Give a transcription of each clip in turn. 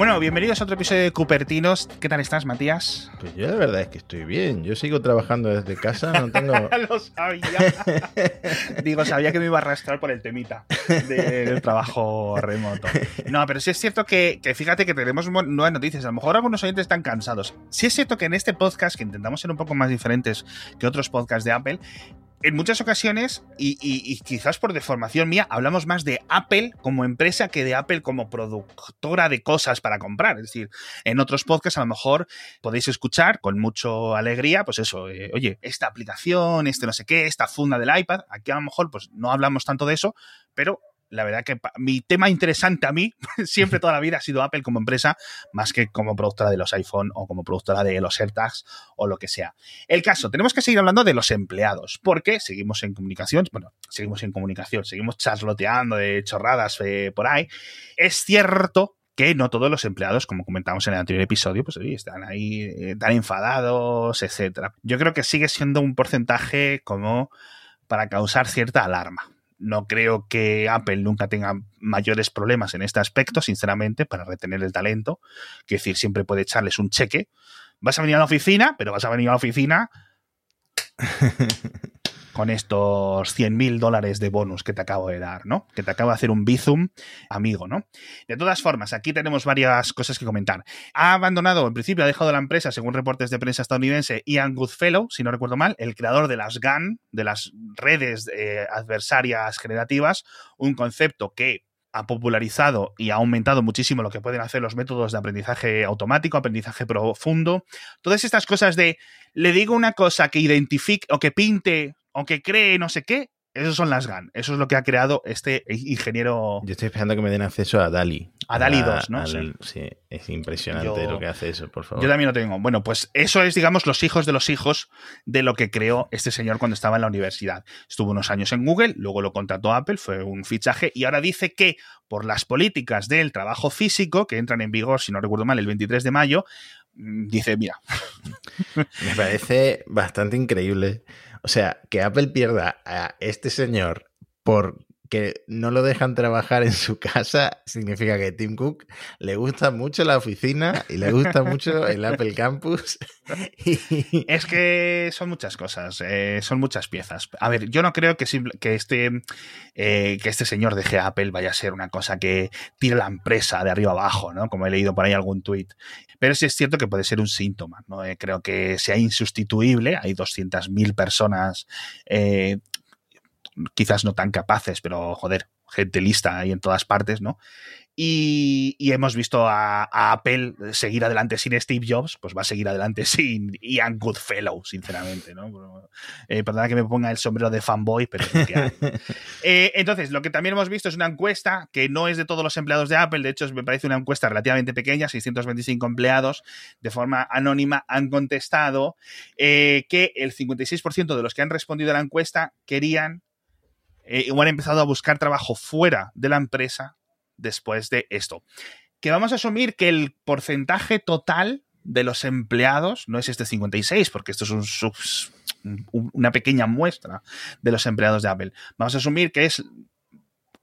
Bueno, bienvenidos a otro episodio de Cupertinos. ¿Qué tal estás, Matías? Pues yo la verdad es que estoy bien. Yo sigo trabajando desde casa, no tengo... Lo sabía. Digo, sabía que me iba a arrastrar por el temita del trabajo remoto. No, pero sí es cierto que, que fíjate que tenemos nuevas noticias. A lo mejor algunos oyentes están cansados. Sí es cierto que en este podcast, que intentamos ser un poco más diferentes que otros podcasts de Apple, en muchas ocasiones, y, quizás por deformación mía, hablamos más de Apple como empresa que de Apple como productora de cosas para comprar. Es decir, en otros podcasts a lo mejor podéis escuchar con mucha alegría, pues eso, eh, oye, esta aplicación, este no sé qué, esta funda del iPad. Aquí a lo mejor pues no hablamos tanto de eso, pero la verdad que mi tema interesante a mí, siempre toda la vida ha sido Apple como empresa, más que como productora de los iPhone o como productora de los AirTags o lo que sea. El caso, tenemos que seguir hablando de los empleados, porque seguimos en comunicación, bueno, seguimos en comunicación, seguimos charloteando de chorradas eh, por ahí. Es cierto que no todos los empleados, como comentamos en el anterior episodio, pues están ahí eh, tan enfadados, etcétera. Yo creo que sigue siendo un porcentaje como para causar cierta alarma no creo que Apple nunca tenga mayores problemas en este aspecto, sinceramente, para retener el talento. Quiero decir, siempre puede echarles un cheque. Vas a venir a la oficina, pero vas a venir a la oficina con estos 100 mil dólares de bonus que te acabo de dar, ¿no? Que te acabo de hacer un bizum amigo, ¿no? De todas formas, aquí tenemos varias cosas que comentar. Ha abandonado, en principio ha dejado la empresa, según reportes de prensa estadounidense, Ian Goodfellow, si no recuerdo mal, el creador de las GAN, de las redes eh, adversarias generativas, un concepto que ha popularizado y ha aumentado muchísimo lo que pueden hacer los métodos de aprendizaje automático, aprendizaje profundo. Todas estas cosas de le digo una cosa que identifique o que pinte aunque cree no sé qué, esos son las GAN. Eso es lo que ha creado este ingeniero. Yo estoy esperando que me den acceso a DALI. A DALI 2, ¿no? sí. es impresionante lo que hace eso, por favor. Yo también lo tengo. Bueno, pues eso es, digamos, los hijos de los hijos de lo que creó este señor cuando estaba en la universidad. Estuvo unos años en Google, luego lo contrató Apple, fue un fichaje y ahora dice que por las políticas del trabajo físico, que entran en vigor, si no recuerdo mal, el 23 de mayo, mm, dice, mira. Me parece bastante increíble o sea, que Apple pierda a este señor por que no lo dejan trabajar en su casa significa que Tim Cook le gusta mucho la oficina y le gusta mucho el Apple Campus. Es que son muchas cosas, eh, son muchas piezas. A ver, yo no creo que, que, este, eh, que este señor deje a Apple vaya a ser una cosa que tire la empresa de arriba abajo, ¿no? Como he leído por ahí algún tuit. Pero sí es cierto que puede ser un síntoma, ¿no? Eh, creo que sea insustituible. Hay 200.000 personas quizás no tan capaces, pero joder, gente lista ahí en todas partes, ¿no? Y, hemos visto a, Apple seguir adelante sin Steve Jobs, pues va a seguir adelante sin Ian Goodfellow, sinceramente, ¿no? Eh, perdona que me ponga el sombrero de fanboy, pero. Eh, entonces, lo que también hemos visto es una encuesta que no es de todos los empleados de Apple, de hecho me parece una encuesta relativamente pequeña, 625 empleados, de forma anónima han contestado eh, que el 56% de los que han respondido a la encuesta querían eh, han empezado a buscar trabajo fuera de la empresa después de esto. Que vamos a asumir que el porcentaje total de los empleados no es este 56, porque esto es una pequeña muestra de los empleados de Apple. Vamos a asumir que es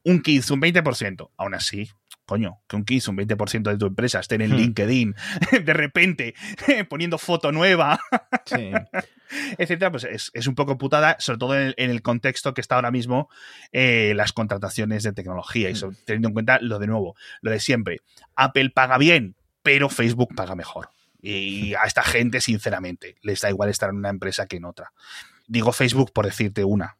un 15, un 20%. Aún así, coño, que un 15, un 20% de tu empresa esté en el hmm. LinkedIn, de repente poniendo foto nueva, etcétera, pues es, un poco putada, sobre todo en el, contexto que está ahora mismo eh, las contrataciones de tecnología y hmm. teniendo en cuenta lo de nuevo, lo de siempre. Apple paga bien, pero Facebook paga mejor. Y a esta gente, sinceramente, les da igual estar en una empresa que en otra. Digo Facebook por decirte una,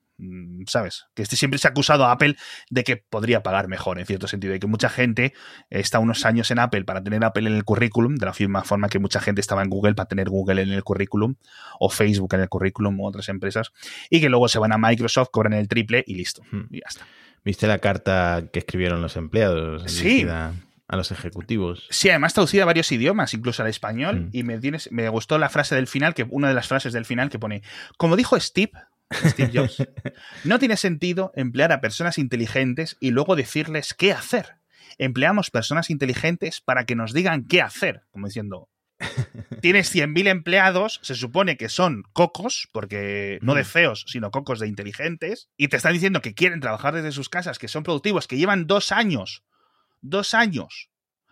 ¿sabes? Que este siempre se ha acusado a Apple de que podría pagar mejor, en cierto sentido, y que mucha gente está unos años en Apple para tener Apple en el currículum, de la misma forma que mucha gente estaba en Google para tener Google en el currículum, o Facebook en el currículum, u otras empresas, y que luego se van a Microsoft, cobran el triple y listo, hmm. y ya está. ¿Viste la carta que escribieron los empleados? Sí a los ejecutivos. Sí, además traducida a varios idiomas, incluso al español, hmm. y me, tienes, me gustó la frase del final, que una de las frases del final que pone, como dijo Steve, Steve Jobs. No tiene sentido emplear a personas inteligentes y luego decirles qué hacer. Empleamos personas inteligentes para que nos digan qué hacer, como diciendo, tienes 100.000 empleados, se supone que son cocos, porque no de mm. feos, sino cocos de inteligentes, y te están diciendo que quieren trabajar desde sus casas, que son productivos, que llevan dos años, dos años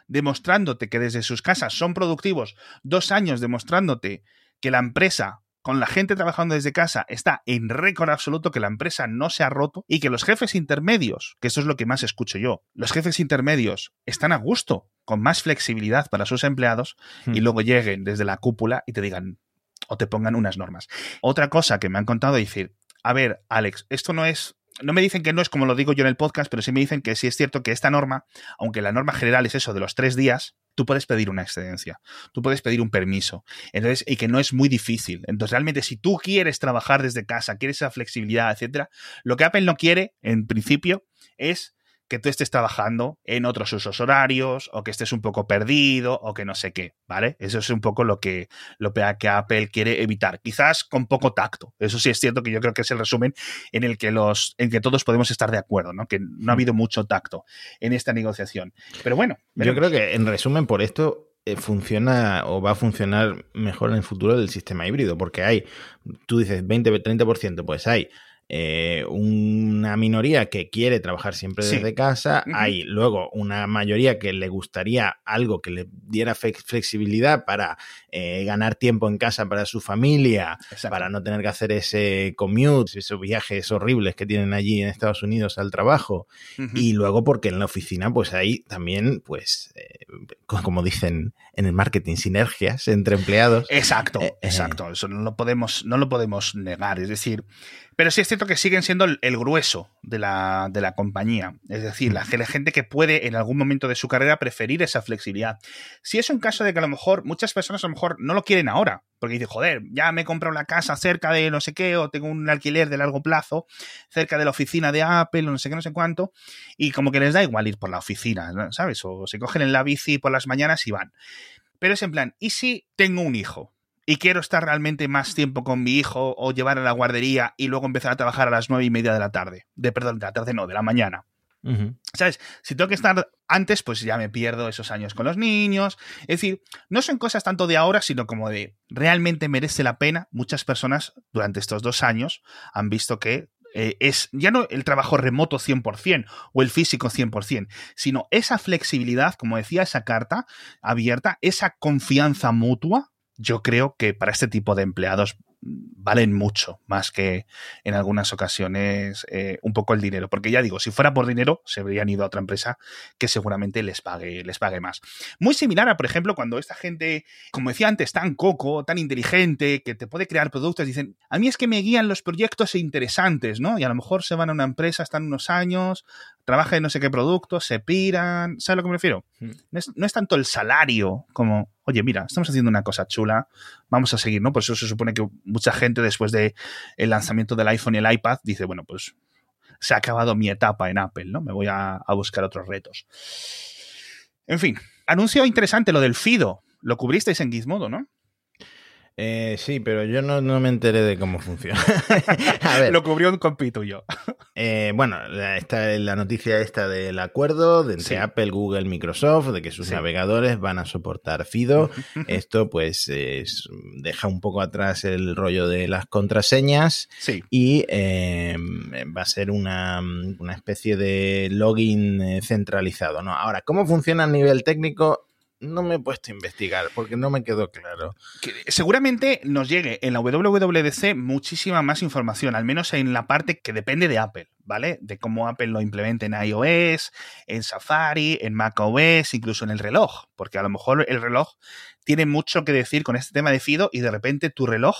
demostrándote que desde sus casas son productivos, dos años demostrándote que la empresa con la gente trabajando desde casa está en récord absoluto, que la empresa no se ha roto y que los jefes intermedios, que eso es lo que más escucho yo, los jefes intermedios están a gusto, con más flexibilidad para sus empleados y Hmm. luego lleguen desde la cúpula y te digan o te pongan unas normas. Otra cosa que me han contado es decir, a ver, Alex, esto no es no me dicen que no es como lo digo yo en el podcast, pero sí me dicen que sí es cierto que esta norma, aunque la norma general es eso de los tres días, tú puedes pedir una excedencia, tú puedes pedir un permiso, entonces, y que no es muy difícil. Entonces, realmente, si tú quieres trabajar desde casa, quieres esa flexibilidad, etcétera, lo que Apple no quiere, en principio, es que tú estés trabajando en otros usos horarios o que estés un poco perdido o que no sé qué, ¿vale? Eso es un poco lo que, lo que Apple quiere evitar. Quizás con poco tacto. Eso sí es cierto que yo creo que es el resumen en el que los, en que todos podemos estar de acuerdo, ¿no? Que no ha habido mucho tacto en esta negociación. Pero bueno. Yo creo que en resumen por esto eh, funciona o va a funcionar mejor en el futuro del sistema híbrido, porque hay, tú dices 20-30%, pues hay eh, una minoría que quiere trabajar siempre Sí. desde casa, hay luego una mayoría que le gustaría algo que le diera flex- flexibilidad para eh, ganar tiempo en casa para su familia, Exacto. para no tener que hacer ese commute, esos viajes horribles que tienen allí en Estados Unidos al trabajo. Y luego porque en la oficina pues hay también, pues, eh, co- como dicen en el marketing, sinergias entre empleados. Exacto, exacto. Eso no lo podemos, no lo podemos negar. Es decir, pero sí es cierto que siguen siendo el, el grueso de la, de la compañía. Es decir, la, la gente que puede en algún momento de su carrera preferir esa flexibilidad. Si es un caso de que a lo mejor muchas personas a lo mejor no lo quieren ahora, porque dicen, joder, ya me he comprado la casa cerca de no sé qué, o tengo un alquiler de largo plazo cerca de la oficina de Apple, o no sé qué, no sé cuánto, y como que les da igual ir por la oficina, ¿no? ¿sabes? O se cogen en la bici por las mañanas y van. Pero es en plan, ¿y si tengo un hijo? Y quiero estar realmente más tiempo con mi hijo o llevar a la guardería y luego empezar a trabajar a las nueve y media de la tarde. De perdón, de la tarde no, de la mañana. ¿Sabes? Si tengo que estar antes, pues ya me pierdo esos años con los niños. Es decir, no son cosas tanto de ahora, sino como de realmente merece la pena. Muchas personas durante estos dos años han visto que eh, es ya no el trabajo remoto 100% o el físico 100%, sino esa flexibilidad, como decía esa carta abierta, esa confianza mutua. Yo creo que para este tipo de empleados valen mucho más que en algunas ocasiones eh, un poco el dinero. Porque ya digo, si fuera por dinero, se habrían ido a otra empresa que seguramente les pague, les pague más. Muy similar a, por ejemplo, cuando esta gente, como decía antes, tan coco, tan inteligente, que te puede crear productos, dicen, a mí es que me guían los proyectos interesantes, ¿no? Y a lo mejor se van a una empresa, están unos años, trabajan en no sé qué productos, se piran, ¿sabes a lo que me refiero? Hmm. No es, no es tanto el salario como, oye, mira, estamos haciendo una cosa chula, vamos a seguir, ¿no? Por eso se supone que mucha gente después del el lanzamiento del iPhone y el iPad dice, bueno, pues se ha acabado mi etapa en Apple, ¿no? Me voy a, a buscar otros retos. En fin, anuncio interesante lo del Fido. Lo cubristeis en Gizmodo, ¿no? Eh, sí, pero yo no, no me enteré de cómo funciona. a ver, Lo cubrió un compi tuyo. eh, bueno, la, esta, la noticia esta del acuerdo de entre Sí. Apple, Google, Microsoft, de que sus Sí. navegadores van a soportar FIDO. Esto pues es- deja un poco atrás el rollo de las contraseñas Sí. y eh, va a ser una, una especie de login eh, centralizado. ¿no? Ahora, ¿cómo funciona a nivel técnico? No me he puesto a investigar porque no me quedó claro. Seguramente nos llegue en la WWDC muchísima más información, al menos en la parte que depende de Apple, ¿vale? De cómo Apple lo implementa en iOS, en Safari, en macOS, incluso en el reloj, porque a lo mejor el reloj tiene mucho que decir con este tema de Fido y de repente tu reloj,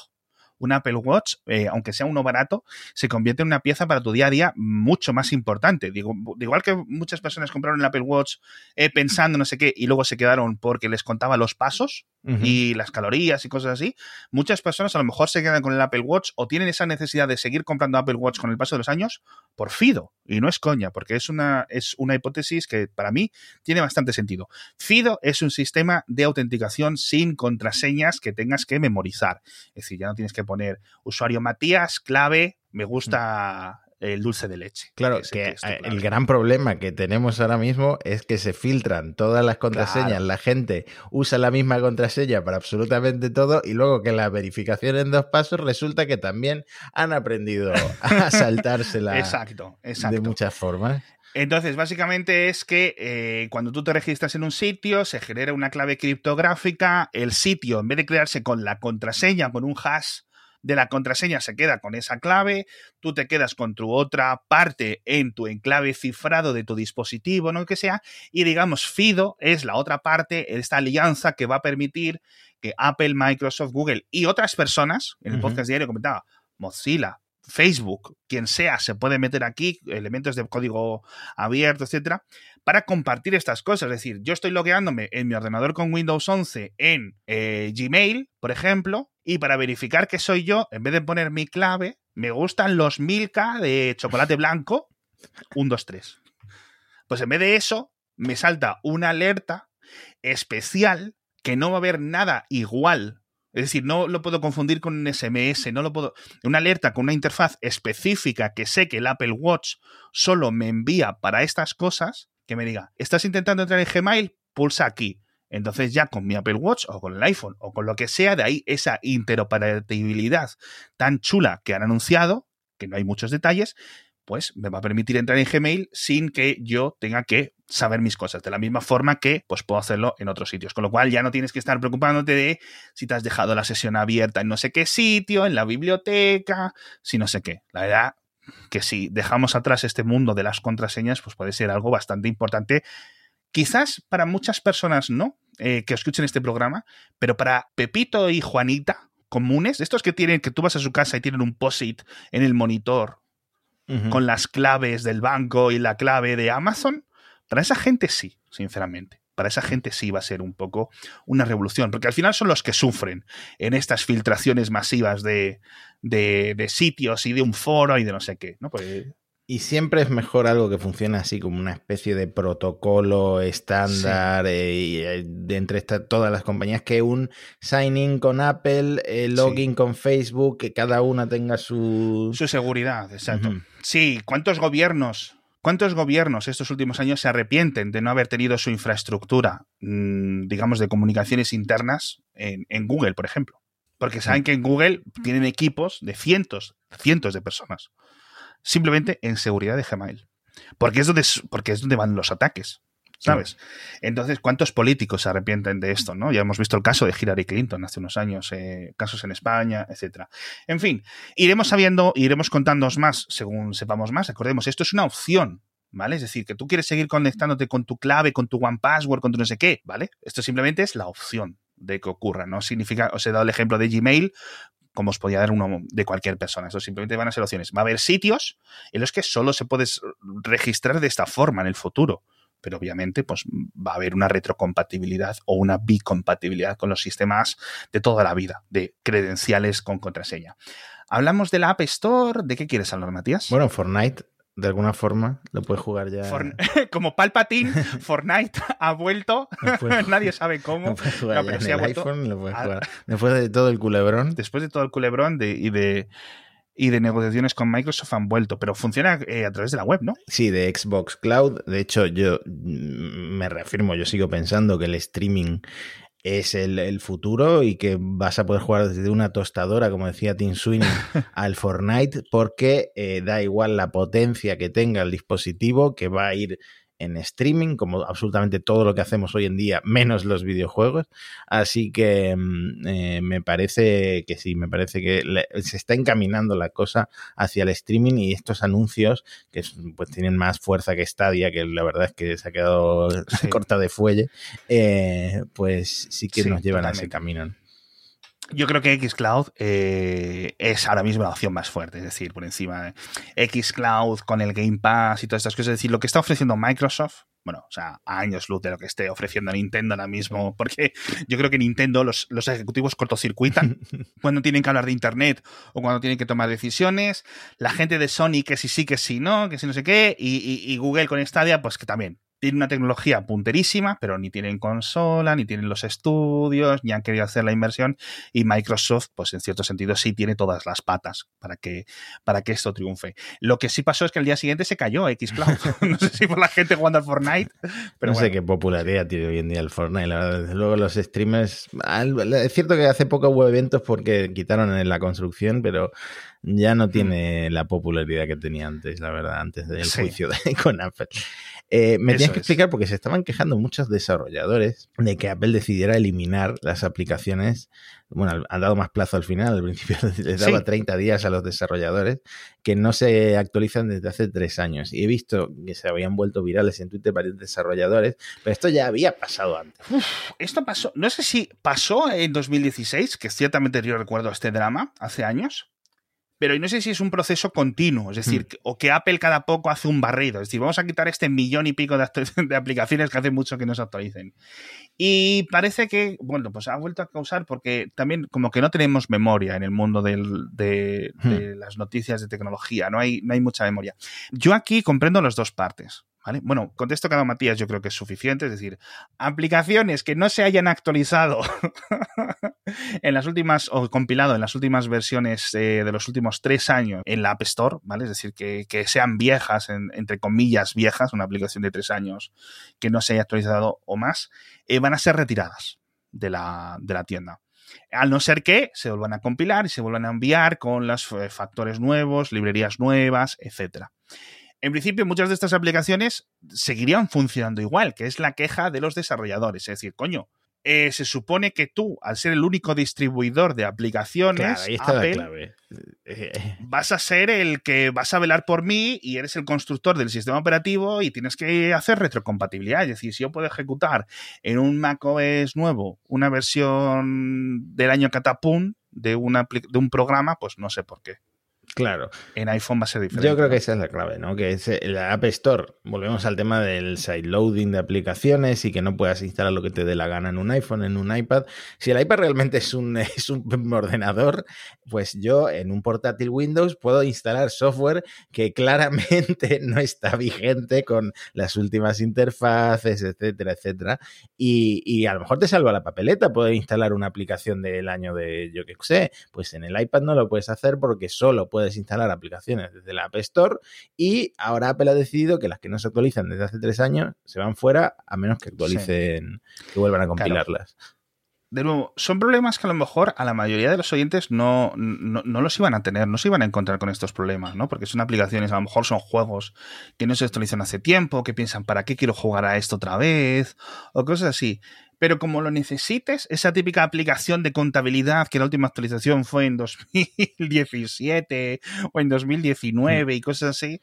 un Apple Watch, eh, aunque sea uno barato, se convierte en una pieza para tu día a día mucho más importante. Digo, igual que muchas personas compraron el Apple Watch eh, pensando no sé qué y luego se quedaron porque les contaba los pasos, Y las calorías y cosas así, muchas personas a lo mejor se quedan con el Apple Watch o tienen esa necesidad de seguir comprando Apple Watch con el paso de los años por Fido. Y no es coña, porque es una, es una hipótesis que para mí tiene bastante sentido. Fido es un sistema de autenticación sin contraseñas que tengas que memorizar. Es decir, ya no tienes que poner usuario Matías, clave, me gusta el dulce de leche. Claro, que tu eh, el gran problema que tenemos ahora mismo es que se filtran todas las contraseñas, Claro. la gente usa la misma contraseña para absolutamente todo y luego que la verificación en dos pasos resulta que también han aprendido a saltársela Exacto, exacto. de muchas formas. Entonces, básicamente es que eh, cuando tú te registras en un sitio, se genera una clave criptográfica, el sitio, en vez de crearse con la contraseña, con un hash de la contraseña, se queda con esa clave, tú te quedas con tu otra parte en tu enclave cifrado de tu dispositivo, no que sea, y digamos, FIDO es la otra parte, esta alianza que va a permitir que Apple, Microsoft, Google y otras personas, en el podcast diario comentaba, Mozilla, Facebook, quien sea, se puede meter aquí, elementos de código abierto, etcétera, para compartir estas cosas. Es decir, yo estoy logueándome en mi ordenador con Windows 11 en eh, Gmail, por ejemplo, y para verificar que soy yo, en vez de poner mi clave, me gustan los Milka de chocolate blanco, 1, 2, 3. Pues en vez de eso, me salta una alerta especial que no va a haber nada igual es decir, no lo puedo confundir con un SMS, no lo puedo. Una alerta con una interfaz específica que sé que el Apple Watch solo me envía para estas cosas, que me diga, ¿estás intentando entrar en Gmail? Pulsa aquí. Entonces ya con mi Apple Watch o con el iPhone o con lo que sea, de ahí esa interoperabilidad tan chula que han anunciado, que no hay muchos detalles, pues me va a permitir entrar en Gmail sin que yo tenga que saber mis cosas, de la misma forma que pues puedo hacerlo en otros sitios. Con lo cual ya no tienes que estar preocupándote de si te has dejado la sesión abierta en no sé qué sitio, en la biblioteca, si no sé qué. La verdad que si dejamos atrás este mundo de las contraseñas, pues puede ser algo bastante importante. Quizás para muchas personas no, eh, que escuchen este programa, pero para Pepito y Juanita, comunes, estos que tienen, que tú vas a su casa y tienen un POSIT en el monitor con las claves del banco y la clave de Amazon, para esa gente sí, sinceramente. Para esa gente sí va a ser un poco una revolución, porque al final son los que sufren en estas filtraciones masivas de, de, sitios y de un foro y de no sé qué. ¿no? Pues, y siempre es mejor algo que funcione así como una especie de protocolo estándar eh, eh, de entre todas las compañías que un sign-in con Apple, el login con Facebook, que cada una tenga su... Su seguridad, exacto. Sí, ¿cuántos gobiernos ¿Cuántos gobiernos estos últimos años se arrepienten de no haber tenido su infraestructura, mm, digamos, de comunicaciones internas en, Google, por ejemplo? Porque saben que en Google tienen equipos de cientos, cientos de personas, simplemente en seguridad de Gmail. Porque es donde, porque es donde van los ataques. ¿Sabes? Entonces, ¿cuántos políticos se arrepienten de esto, no? Ya hemos visto el caso de Hillary Clinton hace unos años, eh, casos en España, etcétera. En fin, iremos sabiendo, iremos contándoos más según sepamos más. Recordemos, esto es una opción, ¿vale? Es decir, que tú quieres seguir conectándote con tu clave, con tu One Password, con tu no sé qué, ¿vale? Esto simplemente es la opción de que ocurra, no significa, os he dado el ejemplo de Gmail, como os podía dar uno de cualquier persona. Esto simplemente van a ser opciones. Va a haber sitios en los que solo se puede registrar de esta forma en el futuro pero obviamente pues, va a haber una retrocompatibilidad o una bicompatibilidad con los sistemas de toda la vida, de credenciales con contraseña. Hablamos de la App Store. ¿De qué quieres hablar, Matías? Bueno, Fortnite de alguna forma lo puedes jugar ya. como Palpatine, Fortnite ha vuelto. Nadie sabe cómo. Lo no, pero iPhone, lo puedes jugar. Después de todo el culebrón. Después de todo el culebrón de, y de y de negociaciones con Microsoft han vuelto, pero funciona eh, a través de la web, ¿no? Sí, de Xbox Cloud. De hecho, yo mm, me reafirmo, yo sigo pensando que el streaming es el, futuro y que vas a poder jugar desde una tostadora, como decía Tim Sweeney, al Fortnite, porque eh, da igual la potencia que tenga el dispositivo, que va a ir en streaming, como absolutamente todo lo que hacemos hoy en día, menos los videojuegos. Así que mm, eh, me parece que sí, me parece que se está encaminando la cosa hacia el streaming y estos anuncios que pues tienen más fuerza que Stadia, que la verdad es que se ha quedado corta de fuelle, eh, pues sí que nos llevan a ese camino. Yo creo que Xcloud eh, es ahora mismo la opción más fuerte, es decir, por encima de Xcloud con el Game Pass y todas estas cosas. Es decir, lo que está ofreciendo Microsoft, bueno, o sea, a años luz de lo que esté ofreciendo Nintendo ahora mismo, porque yo creo que Nintendo, los, los ejecutivos cortocircuitan cuando tienen que hablar de Internet o cuando tienen que tomar decisiones. La gente de Sony, que sí sí, que sí no, que sí no sé qué, y, y Google con Stadia, pues que también tienen una tecnología punterísima, pero ni tienen consola, ni tienen los estudios, ni han querido hacer la inversión. Y Microsoft, pues en cierto sentido, sí tiene todas las patas para que, para que esto triunfe. Lo que sí pasó es que el día siguiente se cayó Xcloud. no sé si por la gente jugando al Fortnite. Pero no sé qué popularidad tiene hoy en día el Fortnite. La verdad, desde luego los streamers. Es cierto que hace poco hubo eventos porque quitaron en la construcción, pero ya no tiene la popularidad que tenía antes, la verdad, antes del juicio de, con Apple. Eh, me tienes que explicar porque se estaban quejando muchos desarrolladores de que Apple decidiera eliminar las aplicaciones. Bueno, han dado más plazo al final, al principio les daba 30 días a los desarrolladores que no se actualizan desde hace tres años. Y he visto que se habían vuelto virales en Twitter varios desarrolladores, pero esto ya había pasado antes. esto pasó, no sé si pasó en 2016, que ciertamente yo recuerdo este drama hace años pero no sé si es un proceso continuo, es decir, hmm. o que Apple cada poco hace un barrido, es decir, vamos a quitar este millón y pico de, aplicaciones que hace mucho que no se actualicen. Y parece que, bueno, pues ha vuelto a causar porque también como que no tenemos memoria en el mundo de, hmm. las noticias de tecnología, no hay, no hay mucha memoria. Yo aquí comprendo las dos partes. Bueno, contexto que ha Matías yo creo que es suficiente, es decir, aplicaciones que no se hayan actualizado en las últimas, o compilado en las últimas versiones eh, de los últimos tres años en la App Store, ¿vale? Es decir, que, sean viejas, entre comillas viejas, una aplicación de tres años que no se haya actualizado o más, eh, van a ser retiradas de la, de la tienda. Al no ser que se vuelvan a compilar y se vuelvan a enviar con los eh, factores nuevos, librerías nuevas, etcétera. En principio, muchas de estas aplicaciones seguirían funcionando igual, que es la queja de los desarrolladores. Es decir, coño, eh, se supone que tú, al ser el único distribuidor de aplicaciones, Apple, vas a ser el que vas a velar por mí y eres el constructor del sistema operativo y tienes que hacer retrocompatibilidad. Es decir, si yo puedo ejecutar en un macOS nuevo una versión del año catapum de, una, de un programa, pues no sé por qué. Claro. En iPhone va a ser diferente. Yo creo que esa es la clave, ¿no? Que es la App Store. Volvemos al tema del sideloading de aplicaciones y que no puedas instalar lo que te dé la gana en un iPhone, en un iPad. Si el iPad realmente es un, es un ordenador, pues yo en un portátil Windows puedo instalar software que claramente no está vigente con las últimas interfaces, etcétera, etcétera. Y, y a lo mejor te salva la papeleta. Puedo instalar una aplicación del año de, yo qué sé, pues en el iPad no lo puedes hacer porque solo puedes instalar aplicaciones desde la App Store y ahora Apple ha decidido que las que no se actualizan desde hace tres años se van fuera a menos que actualicen, que vuelvan a compilarlas. De nuevo, son problemas que a lo mejor a la mayoría de los oyentes no, no, los iban a tener, no se iban a encontrar con estos problemas, ¿no? Porque son aplicaciones, a lo mejor son juegos que no se actualizan hace tiempo, que piensan, ¿para qué quiero jugar a esto otra vez? O cosas así pero como lo necesites, esa típica aplicación de contabilidad que la última actualización fue en 2017 o en 2019 y cosas así,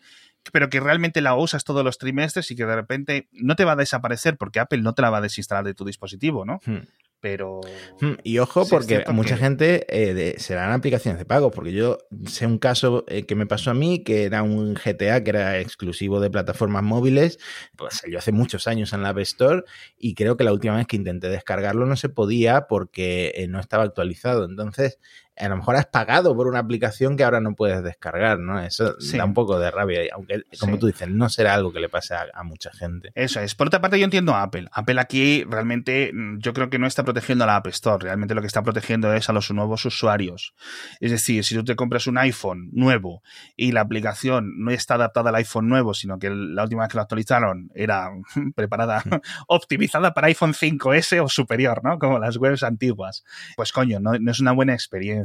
pero que realmente la usas todos los trimestres y que de repente no te va a desaparecer porque Apple no te la va a desinstalar de tu dispositivo, ¿no? Hmm pero... Hmm, y ojo, porque mucha gente eh, serán aplicaciones de pago, porque yo sé un caso eh, que me pasó a mí, que era un GTA que era exclusivo de plataformas móviles, pues salió hace muchos años en la App Store y creo que la última vez que intenté descargarlo no se podía porque eh, no estaba actualizado. Entonces, a lo mejor has pagado por una aplicación que ahora no puedes descargar, ¿no? Eso da un poco de rabia, aunque como tú dices, no será algo que le pase a, mucha gente. Eso es. Por otra parte, yo entiendo a Apple. Apple aquí realmente mm, yo creo que no está protegiendo a la App Store, realmente lo que está protegiendo es a los nuevos usuarios. Es decir, si tú te compras un iPhone nuevo y la aplicación no está adaptada al iPhone nuevo, sino que la última vez que lo actualizaron era preparada, optimizada para iPhone 5S o superior, ¿no? Como las webs antiguas. Pues coño, no es una buena experiencia.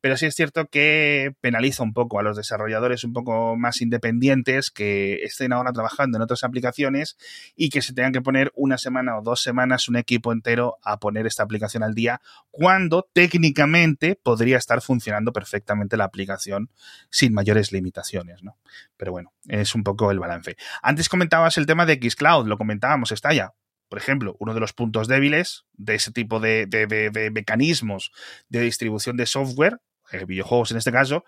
Pero sí es cierto que penaliza un poco a los desarrolladores un poco más independientes que estén ahora trabajando en otras aplicaciones y que se tengan que poner una semana o dos semanas un equipo entero a poner esta aplicación al día cuando técnicamente podría estar funcionando perfectamente la aplicación sin mayores limitaciones, ¿no? Pero bueno, es un poco el balance. Antes comentabas el tema de Xcloud, lo comentábamos, está ya por ejemplo, uno de los puntos débiles de ese tipo de, mecanismos de distribución de software, eh, videojuegos en este caso,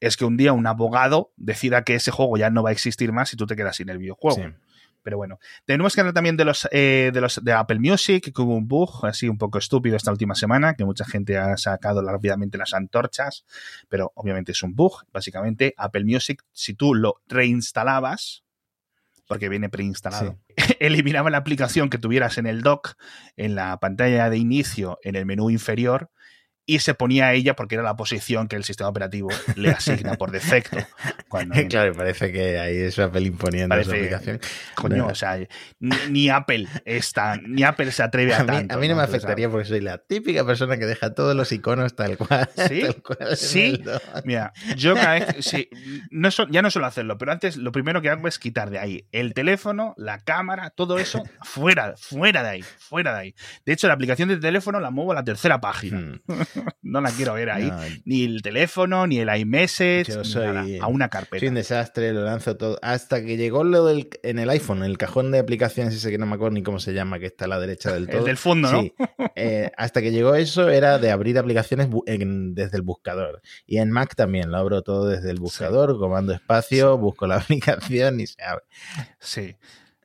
es que un día un abogado decida que ese juego ya no va a existir más y tú te quedas sin el videojuego. Pero bueno, tenemos que hablar también de los, eh, de los de Apple Music, que hubo un bug así un poco estúpido esta última semana, que mucha gente ha sacado rápidamente las antorchas, pero obviamente es un bug. Básicamente, Apple Music, si tú lo reinstalabas, porque viene preinstalado. Eliminaba la aplicación que tuvieras en el dock, en la pantalla de inicio, en el menú inferior, y se ponía ella porque era la posición que el sistema operativo le asigna por defecto. Cuando, claro, parece que ahí es Apple imponiendo esa aplicación. Coño, o sea, ni, Apple está, ni Apple se atreve a, a mí, tanto. A mí no, me afectaría porque soy la típica persona que deja todos los iconos tal cual. Sí, tal cual sí. Mira, yo cada vez, sí, no, ya no suelo hacerlo, pero antes lo primero que hago es quitar de ahí el teléfono, la cámara, todo eso fuera, fuera de ahí, fuera de ahí. De hecho, la aplicación de teléfono la muevo a la tercera página. Hmm. no la quiero ver ahí. Ni el teléfono, ni el iMessage, yo soy, a una carpeta. Soy un desastre, lo lanzo todo. Hasta que llegó lo del en el iPhone, en el cajón de aplicaciones ese que no me acuerdo ni cómo se llama, que está a la derecha del todo. El del fondo, ¿no? Sí. Eh, hasta que llegó eso era de abrir aplicaciones desde el buscador. Y en Mac también lo abro todo desde el buscador, comando espacio, busco la aplicación y se abre. Sí.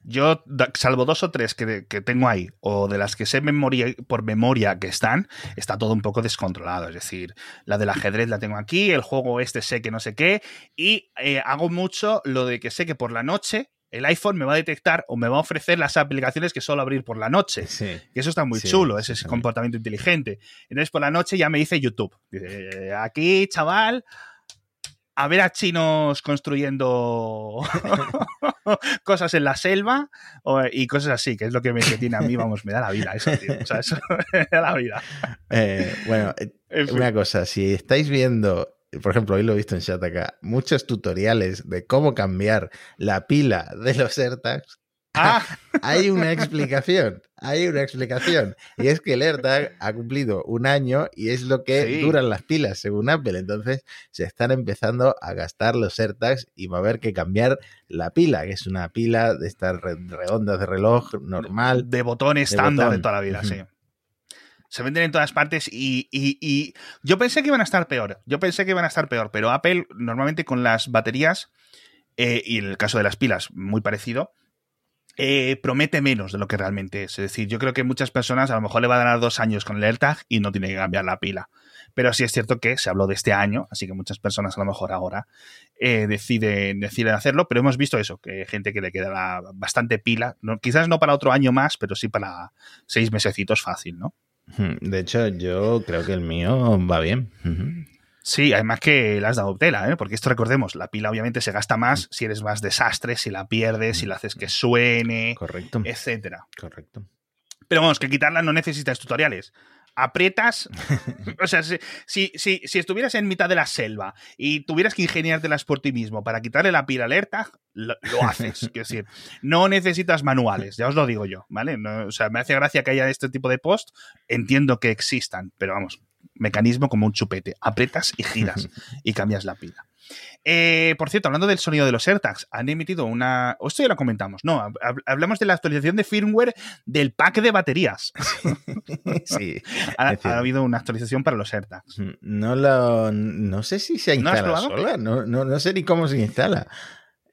Yo, salvo dos o tres que, tengo ahí, o de las que sé memoria, por memoria que están, está todo un poco descontrolado. Es decir, la del ajedrez la tengo aquí, el juego este sé que no sé qué, y eh, hago mucho lo de que sé que por la noche el iPhone me va a detectar o me va a ofrecer las aplicaciones que solo abrir por la noche. Sí. Y eso está muy chulo, ese comportamiento inteligente. Entonces por la noche ya me dice YouTube. Dice, aquí, chaval, a ver a chinos construyendo cosas en la selva y cosas así, que es lo que me tiene a mí, vamos, me da la vida eso, tío. O sea, eso me da la vida. Eh, bueno, eh, una cosa, si estáis viendo por ejemplo, hoy lo he visto en Shataka, muchos tutoriales de cómo cambiar la pila de los AirTags. Ah. hay una explicación, hay una explicación. Y es que el AirTag ha cumplido un año y es lo que duran las pilas, según Apple. Entonces se están empezando a gastar los AirTags y va a haber que cambiar la pila, que es una pila de estas redondas de reloj normal. De botón estándar de, toda la vida, sí se venden en todas partes y, yo pensé que iban a estar peor, yo pensé que iban a estar peor, pero Apple normalmente con las baterías eh, y en el caso de las pilas muy parecido, eh, promete menos de lo que realmente es. Es decir, yo creo que muchas personas a lo mejor le va a dar dos años con el AirTag y no tiene que cambiar la pila. Pero sí es cierto que se habló de este año, así que muchas personas a lo mejor ahora eh, deciden, hacerlo, pero hemos visto eso, que gente que le queda bastante pila, quizás no para otro año más, pero sí para seis mesecitos fácil, ¿no? De hecho, yo creo que el mío va bien. Sí, además que le has dado tela, ¿eh? porque esto recordemos, la pila obviamente se gasta más si eres más desastre, si la pierdes, si la haces que suene, Correcto. etcétera. Correcto. Pero vamos, que quitarla no necesitas tutoriales aprietas. o sea, si, si, si, estuvieras en mitad de la selva y tuvieras que ingeniártelas por ti mismo para quitarle la pila alerta, lo, haces. Quiero decir, no necesitas manuales, ya os lo digo yo, ¿vale? o sea, me hace gracia que haya este tipo de post, entiendo que existan, pero vamos, mecanismo como un chupete. Aprietas y giras y cambias la pila. Eh, por cierto, hablando del sonido de los AirTags, han emitido una. O esto ya lo comentamos, no. Hablamos de la actualización de firmware del pack de baterías. sí. ha, habido una actualización para los AirTags. Mm, no lo. No sé si se instala sola. No, no, no sé ni cómo se instala.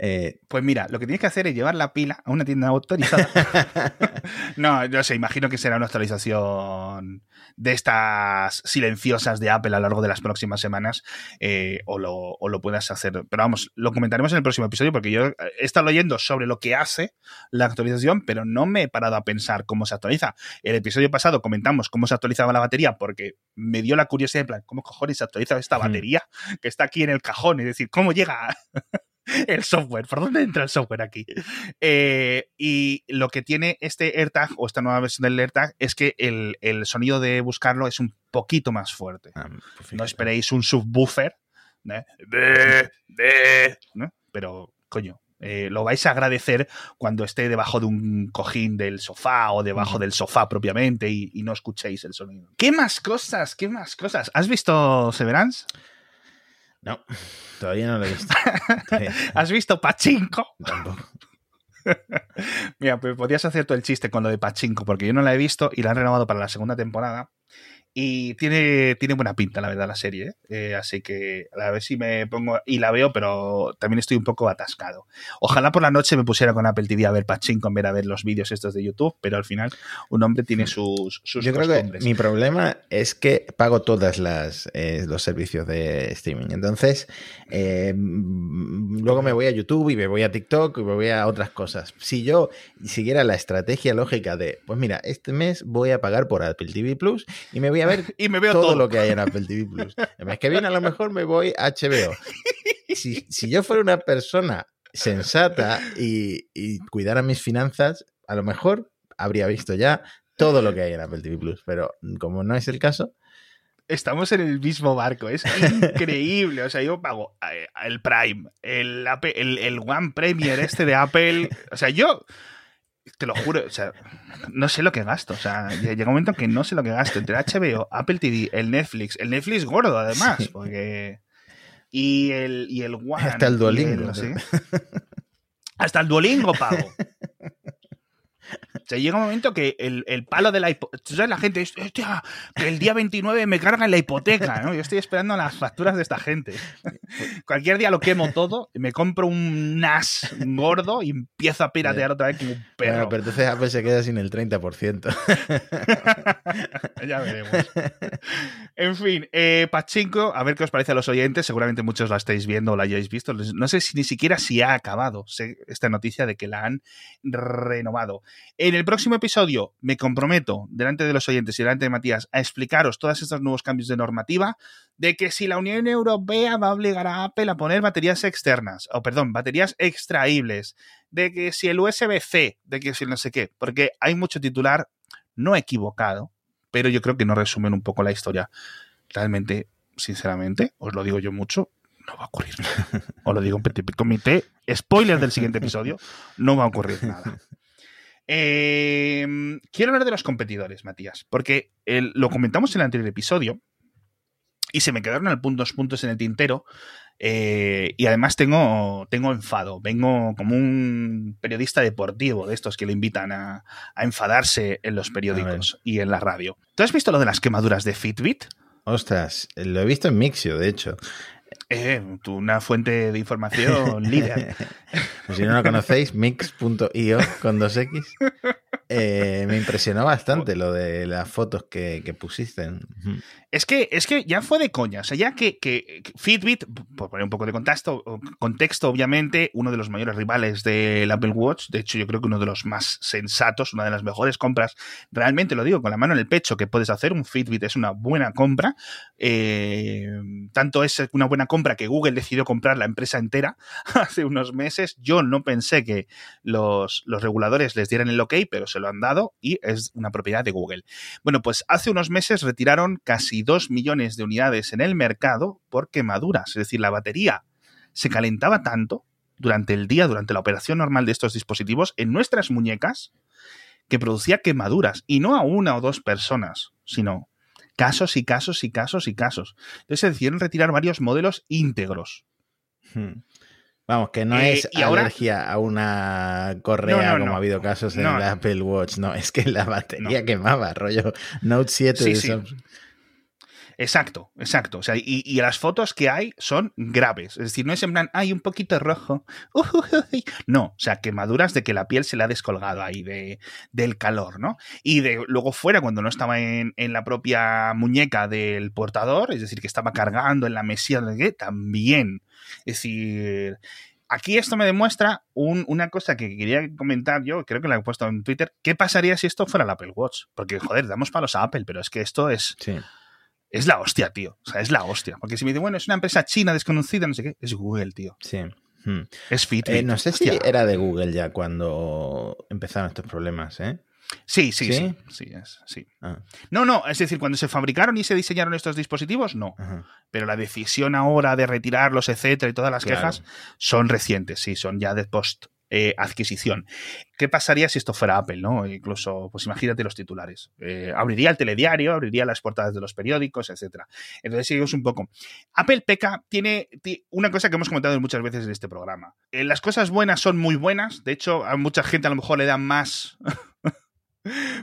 Eh, pues mira, lo que tienes que hacer es llevar la pila a una tienda autorizada. no, yo sé, imagino que será una actualización de estas silenciosas de Apple a lo largo de las próximas semanas eh, o, lo, o, lo, puedas hacer. Pero vamos, lo comentaremos en el próximo episodio porque yo he estado leyendo sobre lo que hace la actualización, pero no me he parado a pensar cómo se actualiza. El episodio pasado comentamos cómo se actualizaba la batería porque me dio la curiosidad de plan, ¿cómo cojones se actualiza esta batería que está aquí en el cajón? Es decir, ¿cómo llega el software. ¿Por dónde entra el software aquí? Eh, y lo que tiene este AirTag o esta nueva versión del AirTag es que el, sonido de buscarlo es un poquito más fuerte. Ah, pues no esperéis un subwoofer. ¿eh? Pero, coño, eh, lo vais a agradecer cuando esté debajo de un cojín del sofá o debajo del sofá propiamente y, y, no escuchéis el sonido. ¿Qué más cosas? ¿Qué más cosas? ¿Has visto Severance? No, todavía no lo he visto. ¿Has visto Pachinko? Tampoco. Mira, pues podías hacer todo el chiste con lo de Pachinko, porque yo no la he visto y la han renovado para la segunda temporada. Y tiene, tiene buena pinta, la verdad, la serie. ¿eh? Eh, así que a ver si me pongo. Y la veo, pero también estoy un poco atascado. Ojalá por la noche me pusiera con Apple TV a ver Pachinko en de a ver los vídeos estos de YouTube, pero al final un hombre tiene sus, sus Yo creo que mi problema es que pago todas las eh, los servicios de streaming. Entonces, luego me voy a YouTube y me voy a TikTok y me voy a otras cosas. Si yo siguiera la estrategia lógica de, pues mira, este mes voy a pagar por Apple TV Plus y me voy a ver y me veo todo, todo. lo que hay en Apple TV Plus. El mes que viene a lo mejor me voy a HBO. Si, si yo fuera una persona sensata y, y cuidara mis finanzas, a lo mejor habría visto ya todo lo que hay en Apple TV Plus. Pero como no es el caso, Estamos en el mismo barco, es increíble. O sea, yo pago eh, el Prime, el, el One Premier este de Apple. O sea, yo te lo juro, o sea, no sé lo que gasto. O sea, llega un momento que no sé lo que gasto entre HBO, Apple TV, el Netflix, el Netflix gordo además, Sí. porque. Y el, y el One. Hasta el Duolingo. sé. Hasta el Duolingo pago. O sea, llega un momento que el, el palo de la hipoteca. ¿Sabes? La gente es, hostia, que el día 29 me cargan la hipoteca, ¿no? Yo estoy esperando las facturas de esta gente. Cualquier día lo quemo todo, y me compro un NAS gordo y empiezo a piratear otra vez como un perro. bueno, pero entonces Apple se queda sin el 30%. ya veremos. En fin, eh, Pachinko, a ver qué os parece a los oyentes. Seguramente muchos la estáis viendo o la hayáis visto. No sé si ni siquiera si ha acabado esta noticia de que la han renovado. En el próximo episodio me comprometo, delante de los oyentes y delante de Matías, a explicaros todos estos nuevos cambios de normativa de que si la Unión Europea va a obligar a Apple a poner baterías externas, o perdón, baterías extraíbles, de que si el USB-C, de que si no sé qué, porque hay mucho titular no equivocado, pero yo creo que no resumen un poco la historia. Realmente, sinceramente, os lo digo yo mucho, no va a ocurrir nada. Os lo digo en petit comité, spoiler del siguiente episodio, no va a ocurrir nada. Eh, quiero hablar de los competidores, Matías, porque el- lo comentamos en el anterior episodio y se me quedaron algunos puntos en el tintero. eh, y además tengo, tengo enfado. Vengo como un periodista deportivo de estos que le invitan a, a enfadarse en los periódicos y en la radio. ¿Tú has visto lo de las quemaduras de Fitbit? Ostras, lo he visto en Mixio, de hecho. Eh, tú, una fuente de información líder. Si no lo conocéis, mix.io con dos X. Eh, me impresionó bastante lo de las fotos que, que pusiste. Es que, es que ya fue de coña. O sea, ya que, que Fitbit, por poner un poco de contexto, contexto, obviamente, uno de los mayores rivales del Apple Watch, de hecho, yo creo que uno de los más sensatos, una de las mejores compras, realmente lo digo con la mano en el pecho, que puedes hacer. Un Fitbit es una buena compra. Eh, tanto es una buena compra que Google decidió comprar la empresa entera hace unos meses. Yo no pensé que los, los reguladores les dieran el ok, pero se lo han dado y es una propiedad de Google. Bueno, pues hace unos meses retiraron casi 2 millones de unidades en el mercado por quemaduras. Es decir, la batería se calentaba tanto durante el día, durante la operación normal de estos dispositivos, en nuestras muñecas, que producía quemaduras. Y no a una o dos personas, sino casos y casos y casos y casos. Entonces se decidieron retirar varios modelos íntegros. Hmm. Vamos, que no Eh, es y ahora- alergia a una correa No, no, como no. ha habido casos en el. Apple Watch. No, es que la batería quemaba, rollo Note 7 Sí, de sí. Samsung. Exacto, exacto. O sea, y, las fotos que hay son graves. Es decir, no es en plan, hay un poquito rojo. No, o sea, quemaduras de que la piel se le ha descolgado ahí de, del calor, ¿no? Y de luego fuera, cuando no estaba en, la propia muñeca del portador, es decir, que estaba cargando en la qué, también. Es decir, aquí esto me demuestra un- una cosa que quería comentar yo, creo que la he puesto en Twitter. ¿Qué pasaría si esto fuera el Apple Watch? Porque, joder, damos palos a Apple, pero es que esto es Sí. Es la hostia, tío. O sea, es la hostia. Porque si me dice, bueno, es una empresa china desconocida, no sé qué, es Google, tío. Sí. Hmm. Es Fitbit. Eh, no sé si era de Google ya cuando empezaron estos problemas, ¿eh? Sí, sí, ¿Sí? sí. Sí, es, sí. Ah, No, no, es decir, cuando se fabricaron y se diseñaron estos dispositivos, no. ajá. Pero la decisión ahora de retirarlos, etcétera, y todas las Claro. quejas son recientes, sí, son ya de post eh, adquisición. ¿Qué pasaría si esto fuera Apple, no? Incluso, pues imagínate los titulares. Eh, abriría el telediario, abriría las portadas de los periódicos, etcétera. Entonces, seguimos un poco. Apple peca tiene ti- una cosa que hemos comentado muchas veces en este programa. Eh, las cosas buenas son muy buenas. De hecho, a mucha gente a lo mejor le dan más.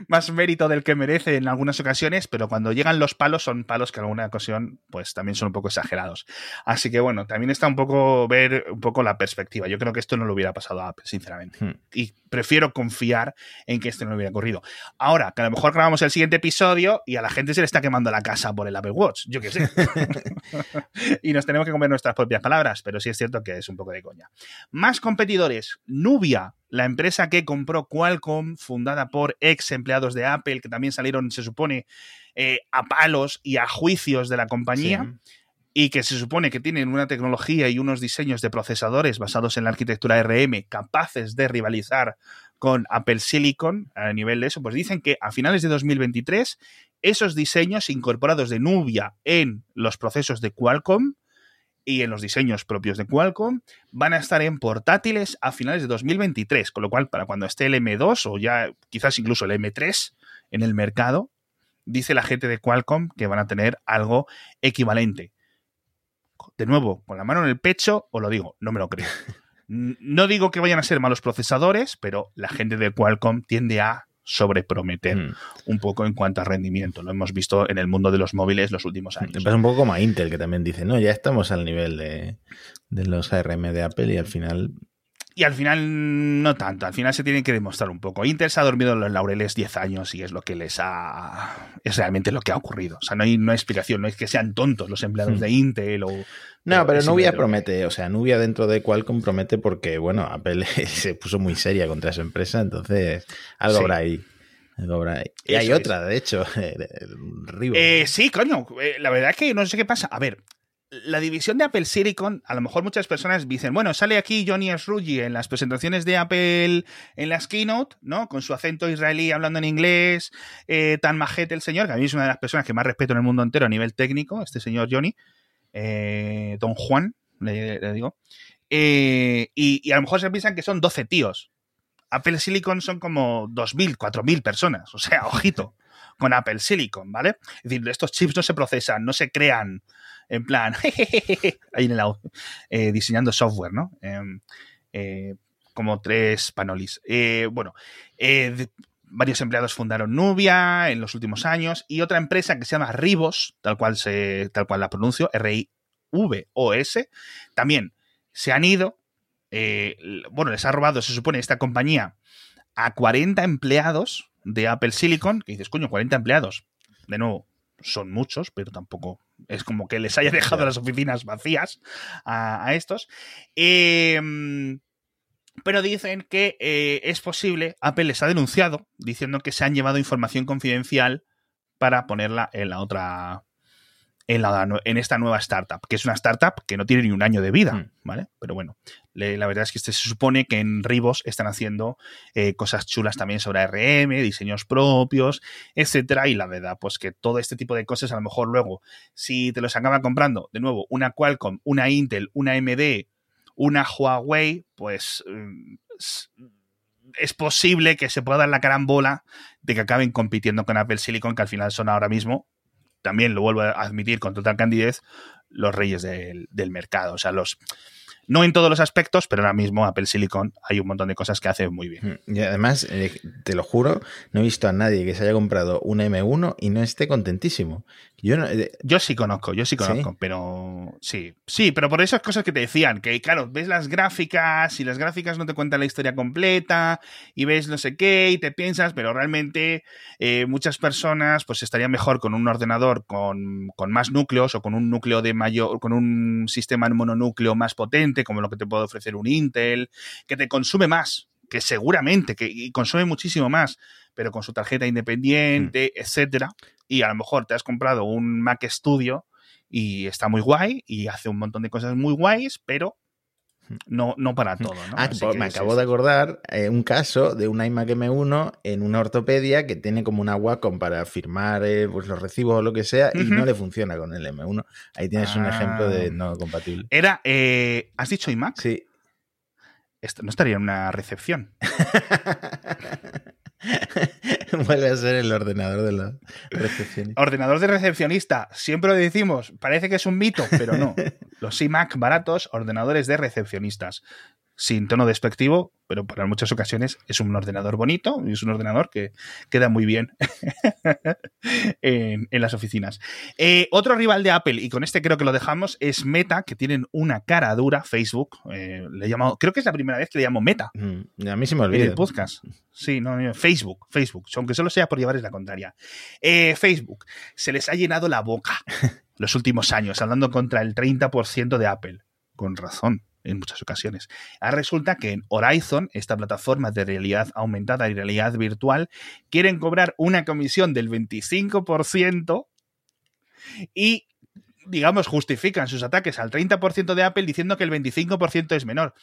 más mérito del que merece en algunas ocasiones, pero cuando llegan los palos son palos que en alguna ocasión pues también son un poco exagerados. Así que bueno, también está un poco ver un poco la perspectiva. Yo creo que esto no le hubiera pasado a Apple, sinceramente. Hmm. Y prefiero confiar en que esto no hubiera ocurrido. Ahora, que a lo mejor grabamos el siguiente episodio y a la gente se le está quemando la casa por el Apple Watch, yo qué sé. y nos tenemos que comer nuestras propias palabras, pero sí es cierto que es un poco de coña. Más competidores. Nubia la empresa que compró Qualcomm, fundada por ex empleados de Apple, que también salieron, se supone, eh, a palos y a juicios de la compañía. Y que se supone que tienen una tecnología y unos diseños de procesadores basados en la arquitectura RM capaces de rivalizar con Apple Silicon a nivel de eso, pues dicen que a finales de 2023 esos diseños incorporados de Nubia en los procesos de Qualcomm y en los diseños propios de Qualcomm van a estar en portátiles a finales de 2023, con lo cual para cuando esté el M2 o ya quizás incluso el M3 en el mercado, dice la gente de Qualcomm que van a tener algo equivalente. De nuevo, con la mano en el pecho, os lo digo, no me lo creo. No digo que vayan a ser malos procesadores, pero la gente de Qualcomm tiende a sobreprometer mm. un poco en cuanto a rendimiento. Lo hemos visto en el mundo de los móviles los últimos años. Pasa un poco como a Intel, que también dice, no, ya estamos al nivel de, de los ARM de Apple y al final y al final no tanto, al final se tienen que demostrar un poco. Intel se ha dormido en los laureles 10 años y es lo que les ha... es realmente lo que ha ocurrido. O sea, no hay, no explicación, no es que sean tontos los empleados hmm. de Intel o... No, pero Nubia promete, o sea, Nubia dentro de Qualcomm promete porque, bueno, Apple se puso muy seria contra esa empresa, entonces algo habrá ahí. Y hay otra, de hecho, eh, sí, coño, eh, la verdad es que no sé qué pasa. A ver, la división de Apple Silicon, a lo mejor muchas personas dicen, bueno, sale aquí Johnny Sruggi en las presentaciones de Apple en las keynote, ¿no? Con su acento israelí hablando en inglés, eh, tan majete el señor, que a mí es una de las personas que más respeto en el mundo entero a nivel técnico, este señor Johnny, eh, Don Juan, le, digo. Eh, y, a lo mejor se piensan que son 12 tíos. Apple Silicon son como 2.000, 4.000 personas, o sea, ojito con Apple Silicon, ¿vale? Es decir, estos chips no se procesan, no se crean en plan, eh, diseñando software, ¿no? Em, como tres panolis. Bueno, varios empleados fundaron Nubia en los últimos años y otra empresa que se llama Rivos, tal cual, se, tal cual la pronuncio, R-I-V-O-S, también se han ido. bueno, les ha robado, se supone, esta compañía a 40 empleados de Apple Silicon, que dices, coño, 40 empleados. De nuevo, son muchos, pero tampoco es como que les haya dejado las oficinas vacías a, estos. Em, pero dicen que eh, es posible, Apple les ha denunciado diciendo que se han llevado información confidencial para ponerla en la otra en, esta nueva startup, que es una startup que no tiene ni un año de vida, hmm. ¿vale? Pero bueno, la verdad es que este se supone que en Ribos están haciendo eh, cosas chulas también sobre ARM, diseños propios, etcétera, y la verdad, pues que todo este tipo de cosas a lo mejor luego, si te los acaban comprando, de nuevo, una Qualcomm, una Intel, una AMD, una Huawei, pues mm, es posible que se pueda dar la carambola de que acaben compitiendo con Apple Silicon, que al final son ahora mismo también lo vuelvo a admitir con total candidez, los reyes del, del mercado. O sea, los, no en todos los aspectos, pero ahora mismo Apple Silicon hay un montón de cosas que hace muy bien. Mm, y además, eh, te lo juro, no he visto a nadie que se haya comprado un M1 y no esté contentísimo. Yo, eh, yo sí conozco, yo sí conozco, pero sí, sí, pero por esas cosas que te decían, que claro, ves las gráficas y las gráficas no te cuentan la historia completa y ves no sé qué y te piensas, pero realmente eh, muchas personas pues estarían mejor con un ordenador con, con más núcleos o con un núcleo de mayor, con un sistema en mononúcleo más potente como lo que te puede ofrecer un Intel, que te consume más, que seguramente, que consume muchísimo más, pero con su tarjeta independiente, mm. etcétera. Y a lo mejor te has comprado un Mac Studio y está muy guay y hace un montón de cosas muy guays, pero no, no para todo. ¿no? Ah, pues me acabo de acordar eh, un caso de un iMac M1 en una ortopedia que tiene como una Wacom para firmar eh, pues los recibos o lo que sea y no le funciona con el M1. Ahí tienes un ejemplo de ah. no compatible. Era, eh, ¿has dicho iMac? Sí. Esto no estaría en una recepción. Vuelve a ser el ordenador de la recepcionista. Ordenador de recepcionista. Siempre lo decimos. Parece que es un mito, pero no. Los iMac baratos, ordenadores de recepcionistas sin tono despectivo, pero para muchas ocasiones es un ordenador bonito y es un ordenador que queda muy bien en, las oficinas. Eh, otro rival de Apple, y con este creo que lo dejamos, es Meta, que tienen una cara dura, Facebook. Eh, le llamo, creo que es la primera vez que le llamo Meta. Mm, a mí se me olvida. el podcast. Sí, no, Facebook, Facebook, aunque solo sea por llevarles la contraria. Eh, Facebook, se les ha llenado la boca los últimos años, hablando contra el 30% de Apple. Con razón en muchas ocasiones. Resulta que en Horizon, esta plataforma de realidad aumentada y realidad virtual, quieren cobrar una comisión del 25% y, digamos, justifican sus ataques al 30% de Apple diciendo que el 25% es menor.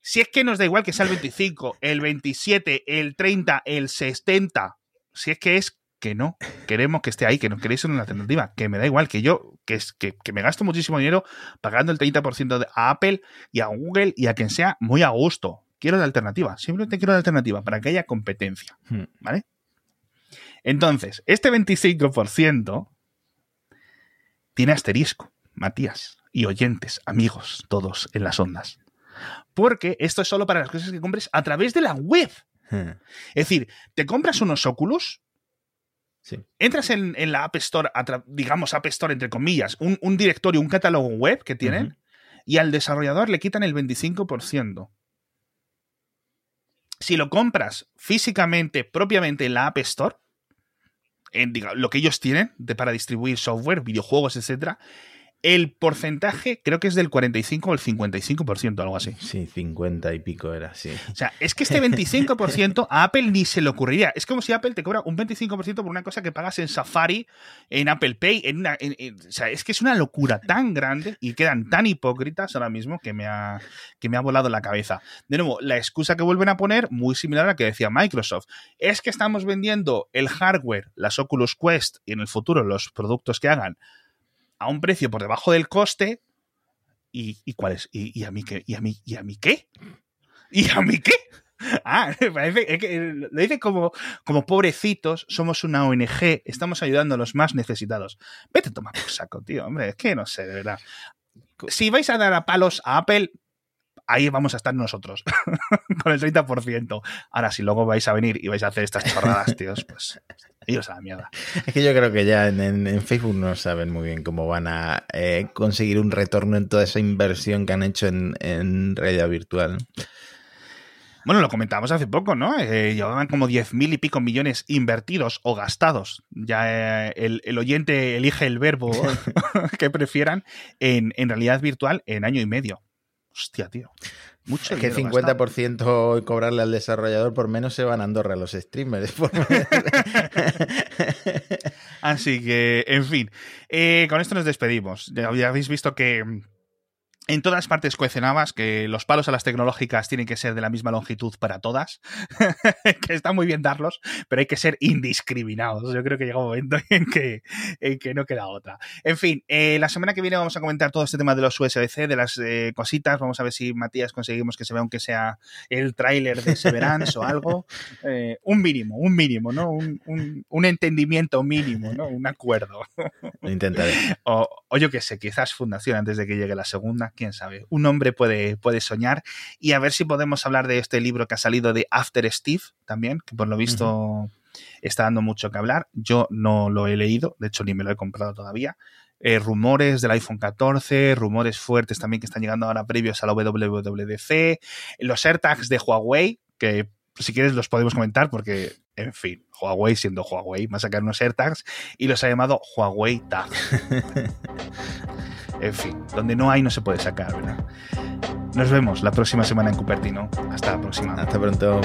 Si es que nos da igual que sea el 25, el 27, el 30, el 70, si es que es que no, queremos que esté ahí, que no queréis una alternativa, que me da igual, que yo, que, es, que, me gasto muchísimo dinero pagando el 30% a Apple y a Google y a quien sea muy a gusto. Quiero la alternativa, simplemente quiero la alternativa para que haya competencia, hmm. ¿vale? Entonces, este 25% tiene asterisco, Matías, y oyentes, amigos, todos en las ondas. Porque esto es solo para las cosas que compres a través de la web. Hmm. Es decir, te compras unos Entras en, la App Store, digamos App Store entre comillas, un, directorio, un catálogo web que tienen, y al desarrollador le quitan el 25%. Si lo compras físicamente, propiamente en la App Store, en lo que ellos tienen de, para distribuir software, videojuegos, etcétera, el porcentaje creo que es del 45 o el 55%, algo así. Sí, 50 y pico era, sí. O sea, es que este 25% a Apple ni se le ocurriría. Es como si Apple te cobra un 25% por una cosa que pagas en Safari, en Apple Pay, en una... o sea, es que es una locura tan grande y quedan tan hipócritas ahora mismo que me ha, que me ha volado la cabeza. De nuevo, la excusa que vuelven a poner, muy similar a la que decía Microsoft, es que estamos vendiendo el hardware, las Oculus Quest y en el futuro los productos que hagan a un precio por debajo del coste. ¿Y, cuál es? ¿Y, a mí qué? ¿Y a mí, ¿Y a mí qué? ¿Y a mí qué? Ah, parece que lo dice como, como pobrecitos, somos una ONG, estamos ayudando a los más necesitados. Vete a tomar por saco, tío, hombre, es que no sé, de verdad. Si vais a dar a palos a Apple, ahí vamos a estar nosotros, con el 30%. Ahora, si luego vais a venir y vais a hacer estas chorradas, tíos, pues ellos a la mierda. Es que yo creo que ya en, Facebook no saben muy bien cómo van a eh, conseguir un retorno en toda esa inversión que han hecho en, realidad virtual. Bueno, lo comentábamos hace poco, ¿no? Eh, llevaban como 10.000 y pico millones invertidos o gastados. Ya eh, el, oyente elige el verbo que prefieran en, en realidad virtual en año y medio. Hostia, tío. Mucho es que 50% cobrarle al desarrollador por menos se van a Andorra los streamers. Así que, en fin, eh, con esto nos despedimos. Ya habéis visto que en todas partes cuecenabas que los palos a las tecnológicas tienen que ser de la misma longitud para todas, que está muy bien darlos, pero hay que ser indiscriminados. Yo creo que llega un momento en que, que no queda otra. En fin, eh, la semana que viene vamos a comentar todo este tema de los USB-C, de las eh, cositas. Vamos a ver si Matías conseguimos que se vea aunque sea el tráiler de Severance o algo. Eh, un mínimo, un mínimo, ¿no? Un, un, entendimiento mínimo, ¿no? Un acuerdo. Lo intentaré. O, o yo qué sé, quizás fundación antes de que llegue la segunda quién sabe. Un hombre puede, puede soñar. Y a ver si podemos hablar de este libro que ha salido de After Steve también, que por lo visto está dando mucho que hablar. Yo no lo he leído, de hecho ni me lo he comprado todavía. Eh, rumores del iPhone 14, rumores fuertes también que están llegando ahora previos a la WWDC, los AirTags de Huawei, que si quieres los podemos comentar porque, en fin, Huawei siendo Huawei va a sacar unos AirTags y los ha llamado Huawei Tag. en fin, donde no hay no se puede sacar, ¿verdad? Nos vemos la próxima semana en Cupertino. Hasta la próxima. Hasta pronto.